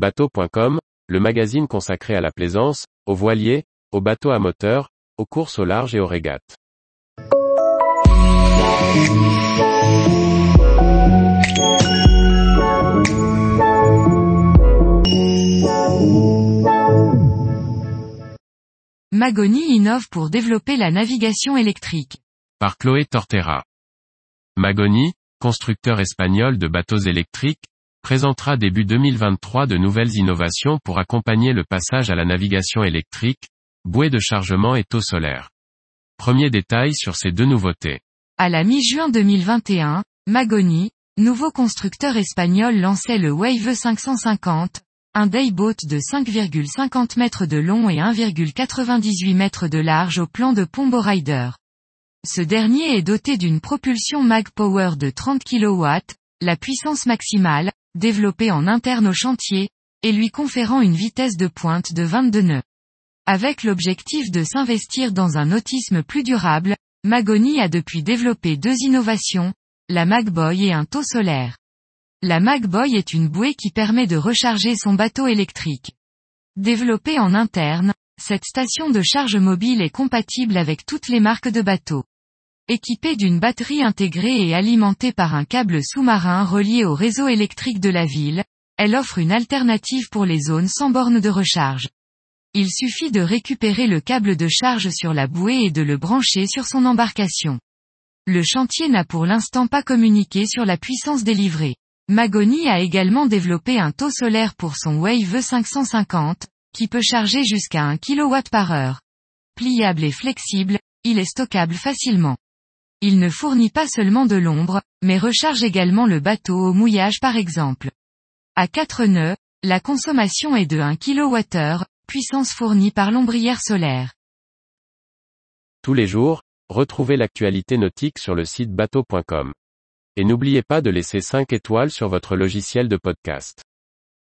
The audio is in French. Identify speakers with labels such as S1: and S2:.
S1: Bateau.com, le magazine consacré à la plaisance, aux voiliers, aux bateaux à moteur, aux courses au large et aux régates.
S2: Magoni innove pour développer la navigation électrique.
S1: Par Chloé Tortera. Magoni, constructeur espagnol de bateaux électriques, présentera début 2023 de nouvelles innovations pour accompagner le passage à la navigation électrique, bouée de chargement et taux solaire. Premier détail sur ces deux nouveautés.
S2: À la mi-juin 2021, Magoni, nouveau constructeur espagnol lançait le Wave 550, un dayboat de 5,50 mètres de long et 1,98 mètres de large au plan de Pombo Rider. Ce dernier est doté d'une propulsion Mag Power de 30 kW, la puissance maximale, développée en interne au chantier, et lui conférant une vitesse de pointe de 22 nœuds. Avec l'objectif de s'investir dans un nautisme plus durable, Magoni a depuis développé deux innovations, la Magboy et un taux solaire. La Magboy est une bouée qui permet de recharger son bateau électrique. Développée en interne, cette station de charge mobile est compatible avec toutes les marques de bateaux. Équipée d'une batterie intégrée et alimentée par un câble sous-marin relié au réseau électrique de la ville, elle offre une alternative pour les zones sans borne de recharge. Il suffit de récupérer le câble de charge sur la bouée et de le brancher sur son embarcation. Le chantier n'a pour l'instant pas communiqué sur la puissance délivrée. Magoni a également développé un taux solaire pour son Wave 550, qui peut charger jusqu'à 1 kW par heure. Pliable et flexible, il est stockable facilement. Il ne fournit pas seulement de l'ombre, mais recharge également le bateau au mouillage par exemple. À 4 nœuds, la consommation est de 1 kWh, puissance fournie par l'ombrière solaire.
S1: Tous les jours, retrouvez l'actualité nautique sur le site bateau.com. Et n'oubliez pas de laisser 5 étoiles sur votre logiciel de podcast.